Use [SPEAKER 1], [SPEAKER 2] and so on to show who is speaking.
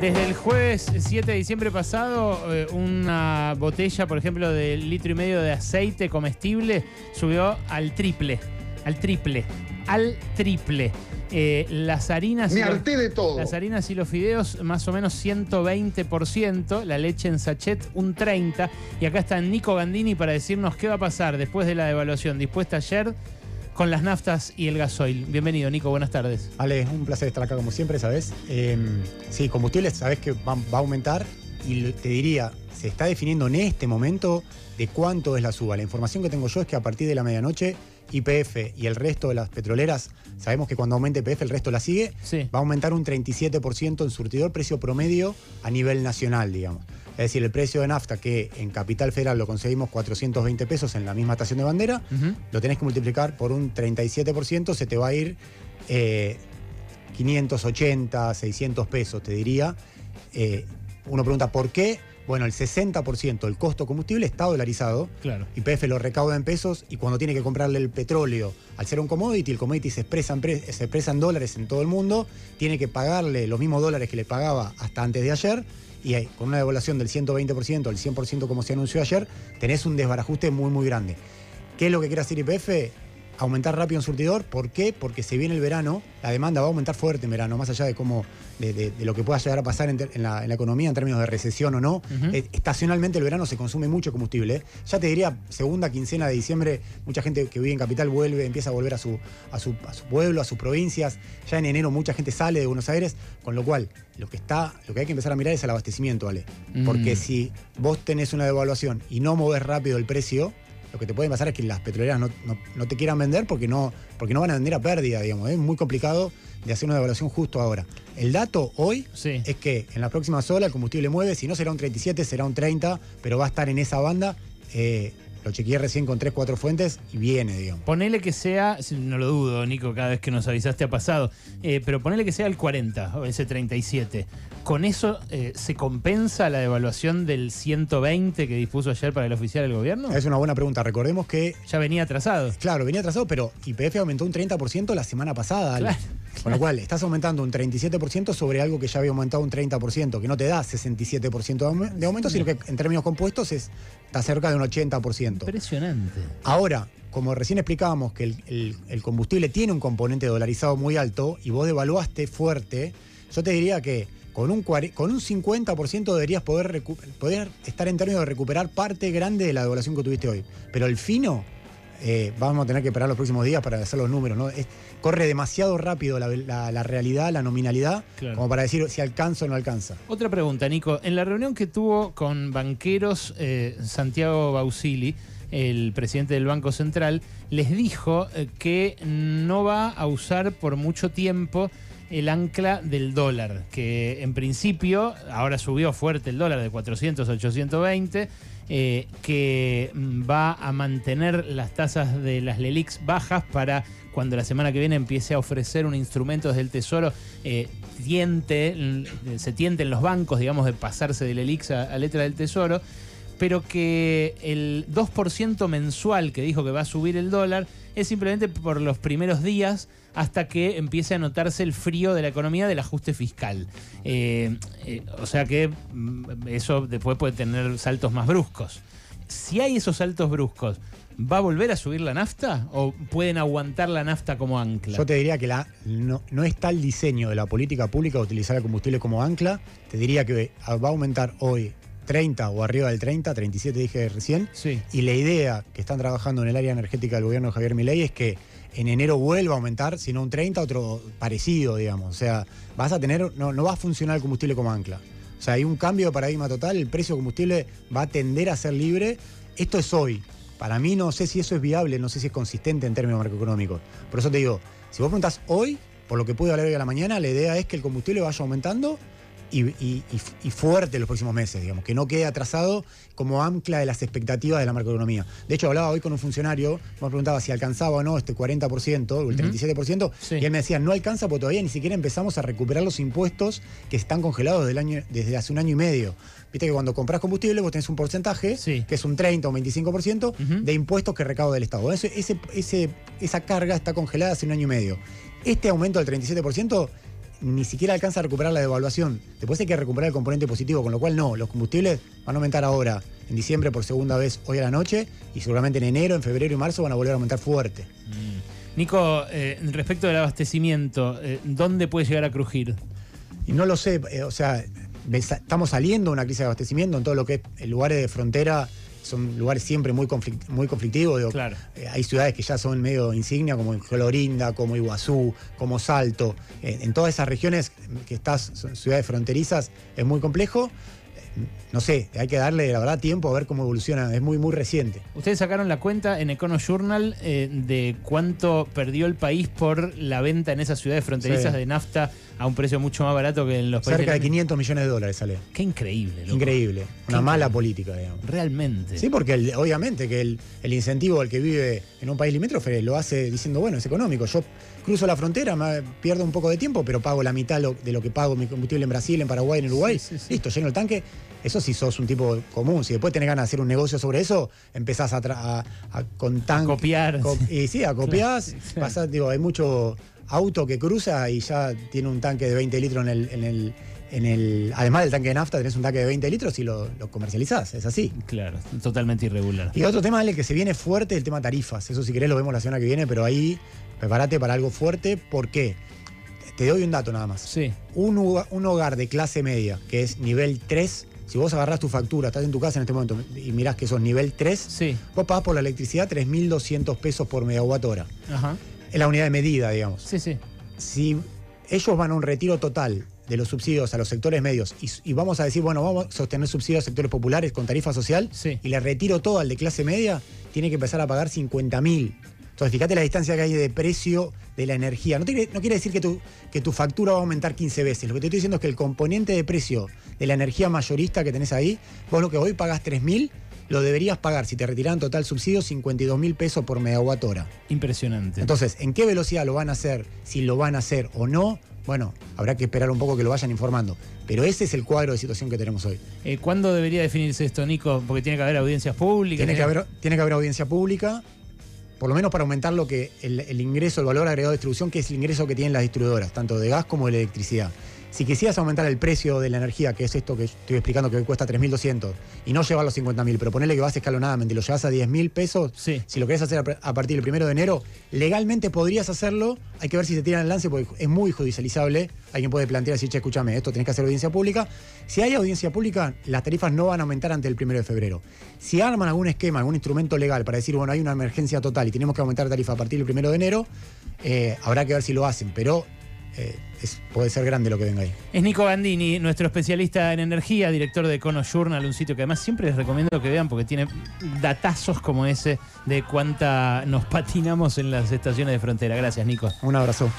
[SPEAKER 1] Desde el jueves 7 de diciembre pasado, eh, una botella, por ejemplo, de litro y medio de aceite comestible subió al triple. Al triple. Al triple. Eh, las harinas.
[SPEAKER 2] Me harté de todo.
[SPEAKER 1] Las harinas y los fideos, más o menos 120%. La leche en sachet, un 30%. Y acá está Nico Gandini para decirnos qué va a pasar después de la devaluación dispuesta ayer con las naftas y el gasoil. Bienvenido, Nico. Buenas tardes.
[SPEAKER 3] Ale, un placer estar acá como siempre, ¿sabes? Eh, sí, combustibles, sabes que va, va a aumentar y te diría, se está definiendo en este momento de cuánto es la suba. La información que tengo yo es que a partir de la medianoche IPF y el resto de las petroleras, sabemos que cuando aumente IPF el resto la sigue,
[SPEAKER 1] Sí.
[SPEAKER 3] va a aumentar un 37% en surtidor, precio promedio a nivel nacional, digamos. Es decir, el precio de nafta que en Capital Federal lo conseguimos 420 pesos en la misma estación de bandera, lo tenés que multiplicar por un 37%, se te va a ir eh, 580, 600 pesos, te diría. Eh, uno pregunta, ¿por qué? Bueno, el 60% del costo combustible está dolarizado.
[SPEAKER 1] Claro.
[SPEAKER 3] YPF lo recauda en pesos y cuando tiene que comprarle el petróleo, al ser un commodity, el commodity se expresa en, pre- se expresa en dólares en todo el mundo, tiene que pagarle los mismos dólares que le pagaba hasta antes de ayer y ahí, con una devaluación del 120%, el 100% como se anunció ayer, tenés un desbarajuste muy, muy grande. ¿Qué es lo que quiere hacer YPF? Aumentar rápido en surtidor. ¿Por qué? Porque se viene el verano, la demanda va a aumentar fuerte en verano, más allá de cómo, de, de- de lo que pueda llegar a pasar en, ter- en la, en la economía en términos de recesión o no. Eh, estacionalmente el verano se consume mucho combustible. ¿eh? Ya te diría, segunda quincena de diciembre, mucha gente que vive en Capital vuelve, empieza a volver a su, a su, a su pueblo, a sus provincias. Ya en enero mucha gente sale de Buenos Aires, con lo cual lo que está, lo que hay que empezar a mirar es el abastecimiento, Ale.
[SPEAKER 1] Mm.
[SPEAKER 3] Porque si vos tenés una devaluación y no movés rápido el precio, lo que te puede pasar es que las petroleras no, no- no te quieran vender porque no, porque no van a vender a pérdida, digamos. Es muy complicado de hacer una devaluación justo ahora. El dato hoy
[SPEAKER 1] Sí.
[SPEAKER 3] es que en las próximas horas el combustible mueve, si no será un 37, será un 30, pero va a estar en esa banda. Eh, lo chequeé recién con 3, 4 fuentes y viene, digamos.
[SPEAKER 1] Ponele que sea, no lo dudo, Nico, cada vez que nos avisaste ha pasado, eh, pero ponele que sea el 40 o ese 37. ¿Con eso eh, se compensa la devaluación del 120 que dispuso ayer para el oficial del gobierno?
[SPEAKER 3] Es una buena pregunta. Recordemos que,
[SPEAKER 1] Ya venía atrasado.
[SPEAKER 3] claro, venía atrasado, pero YPF aumentó un 30% la semana pasada.
[SPEAKER 1] Claro,
[SPEAKER 3] Con lo cual, estás aumentando un 37% sobre algo que ya había aumentado un 30%, que no te da 67% de aume- de aumento, sino que en términos compuestos es, está cerca de un 80%.
[SPEAKER 1] Impresionante.
[SPEAKER 3] Ahora, como recién explicábamos que el, el- el combustible tiene un componente dolarizado muy alto y vos devaluaste fuerte, yo te diría que con un, con un 50% deberías poder, poder estar en términos de recuperar parte grande de la devaluación que tuviste hoy. Pero el fino, eh, vamos a tener que esperar los próximos días para hacer los números. ¿no? Es- corre demasiado rápido la, la- la realidad, la nominalidad,
[SPEAKER 1] Claro.
[SPEAKER 3] como para decir si alcanza o no alcanza.
[SPEAKER 1] Otra pregunta, Nico. En la reunión que tuvo con banqueros eh, Santiago Bausili, el presidente del Banco Central, les dijo eh, que no va a usar por mucho tiempo el ancla del dólar, que en principio, ahora subió fuerte el dólar de 400 a 820, eh, que mm, va a mantener las tasas de las LELIX bajas para cuando la semana que viene empiece a ofrecer un instrumento desde el Tesoro, eh, tiente, l- se los bancos, digamos, de pasarse del LELIX a letra del Tesoro, pero que el 2% mensual que dijo que va a subir el dólar es simplemente por los primeros días hasta que empiece a notarse el frío de la economía del ajuste fiscal. Eh, eh, o sea que mm, eso después puede tener saltos más bruscos. Si hay esos saltos bruscos, ¿va a volver a subir la nafta o pueden aguantar la nafta como ancla?
[SPEAKER 3] Yo te diría que la, no, no está el diseño de la política pública de utilizar el combustible como ancla. Te diría que va a aumentar hoy 30 o arriba del 30, 37 dije recién.
[SPEAKER 1] Sí.
[SPEAKER 3] Y la idea que están trabajando en el área energética del gobierno de Javier Milei es que en enero vuelva a aumentar, si no un 30, otro parecido, digamos. O sea, vas a tener, no, no va a funcionar el combustible como ancla. O sea, hay un cambio de paradigma total, el precio del combustible va a tender a ser libre. Esto es hoy. Para mí no sé si eso es viable, no sé si es consistente en términos macroeconómicos. Por eso te digo, si vos preguntás hoy, por lo que pude hablar hoy a la mañana, la idea es que el combustible vaya aumentando y, y- y- y fuerte los próximos meses, digamos, que no quede atrasado como ancla de las expectativas de la macroeconomía. De hecho, hablaba hoy con un funcionario, me preguntaba si alcanzaba o no este 40% o el 37%,
[SPEAKER 1] Sí.
[SPEAKER 3] y él me decía, no alcanza porque todavía ni siquiera empezamos a recuperar los impuestos que están congelados del año, desde hace un año y medio. Viste que cuando compras combustible vos tenés un porcentaje,
[SPEAKER 1] Sí.
[SPEAKER 3] que es un 30 o un 25%,
[SPEAKER 1] Ujú.
[SPEAKER 3] de impuestos que recauda el Estado. Ese- esa carga está congelada hace un año y medio. Este aumento del 37% ni siquiera alcanza a recuperar la devaluación. Después hay que recuperar el componente positivo, con lo cual no, los combustibles van a aumentar ahora, en diciembre por segunda vez hoy a la noche, y seguramente en enero, en febrero y marzo van a volver a aumentar fuerte.
[SPEAKER 1] Mm. Nico, eh, respecto del abastecimiento, eh, ¿dónde puede llegar a crujir?
[SPEAKER 3] Y no lo sé, eh, o sea, estamos saliendo de una crisis de abastecimiento en todo lo que es lugares de frontera son lugares siempre muy, muy conflictivos.
[SPEAKER 1] claro.
[SPEAKER 3] Eh, hay ciudades que ya son medio insignia, como Florinda, como Iguazú, como Salto. Eh, en todas esas regiones que estás, son ciudades fronterizas, es muy complejo no sé, hay que darle, la verdad, tiempo a ver cómo evoluciona. Es muy, muy reciente.
[SPEAKER 1] Ustedes sacaron la cuenta en Econo Journal eh, de cuánto perdió el país por la venta en esas ciudades fronterizas de nafta a un precio mucho más barato que en los
[SPEAKER 3] países. Cerca de 500 millones de dólares sale.
[SPEAKER 1] Qué increíble.
[SPEAKER 3] Increíble. Una mala política, digamos.
[SPEAKER 1] Realmente.
[SPEAKER 3] Sí, porque obviamente que el, el incentivo al que vive en un país limítrofe lo hace diciendo, bueno, es económico. Yo cruzo la frontera, me pierdo un poco de tiempo, pero pago la mitad de lo que pago mi combustible en Brasil, en Paraguay, en Uruguay. Listo, lleno el tanque. Eso sí sos un tipo común. Si después tenés ganas de hacer un negocio sobre eso, empezás a, a, a con
[SPEAKER 1] copiar.
[SPEAKER 3] y sí, a copiar. digo, hay mucho auto que cruza y ya tiene un tanque de 20 litros en el, en el en el, además del tanque de nafta, tenés un tanque de 20 litros y lo, lo comercializás, es así.
[SPEAKER 1] Claro, totalmente irregular.
[SPEAKER 3] Y otro tema, el que se viene fuerte, el tema tarifas. Eso si querés lo vemos la semana que viene, pero ahí prepárate para algo fuerte. ¿Por qué? Te doy un dato nada más.
[SPEAKER 1] Sí.
[SPEAKER 3] Un, un hogar de clase media, que es nivel 3, si vos agarrás tu factura, estás en tu casa en este momento y mirás que sos nivel 3,
[SPEAKER 1] sí.
[SPEAKER 3] vos pagás por la electricidad 3.200 pesos por megawatt hora.
[SPEAKER 1] Ajá.
[SPEAKER 3] Es la unidad de medida, digamos.
[SPEAKER 1] Sí, sí.
[SPEAKER 3] Si ellos van a un retiro total de los subsidios a los sectores medios y, vamos a decir, bueno, vamos a sostener subsidios a sectores populares con tarifa social y le retiro todo al de clase media, tiene que empezar a pagar 50 mil. Entonces, fíjate la distancia que hay de precio de la energía. No, no quiere decir que tu, que tu factura va a aumentar 15 veces. Lo que te estoy diciendo es que el componente de precio de la energía mayorista que tenés ahí, vos lo que hoy pagás 3 mil, lo deberías pagar si te retiran total subsidio 52 mil pesos por megawatt hora.
[SPEAKER 1] Impresionante.
[SPEAKER 3] Entonces, ¿en qué velocidad lo van a hacer? Si lo van a hacer o no, bueno, habrá que esperar un poco que lo vayan informando. Pero ese es el cuadro de situación que tenemos hoy.
[SPEAKER 1] Eh, ¿Cuándo debería definirse esto, Nico? Porque tiene que haber audiencias públicas.
[SPEAKER 3] Tiene, que haber, tiene que haber audiencia pública, por lo menos para aumentar lo que el, ingreso, el valor agregado de distribución, que es el ingreso que tienen las distribuidoras, tanto de gas como de electricidad. Si quisieras aumentar el precio de la energía, que es esto que estoy explicando que hoy cuesta 3.200, y no llevar los 50.000, pero ponerle que vas escalonadamente y lo llevas a 10.000 pesos, si lo querés hacer a partir del primero de enero, legalmente podrías hacerlo. Hay que ver si se tiran el lance porque es muy judicializable. Alguien puede plantear decir, che, escúchame, esto tenés que hacer audiencia pública. Si hay audiencia pública, las tarifas no van a aumentar ante el primero de febrero. Si arman algún esquema, algún instrumento legal para decir, bueno, hay una emergencia total y tenemos que aumentar tarifa a partir del primero de enero, eh, habrá que ver si lo hacen. Pero eh, puede ser grande lo que venga ahí.
[SPEAKER 1] Es Nico Gandini, nuestro especialista en energía, director de Econo Journal, un sitio que además siempre les recomiendo que vean porque tiene datazos como ese de cuánta nos patinamos en las estaciones de frontera. Gracias, Nico.
[SPEAKER 3] Un abrazo.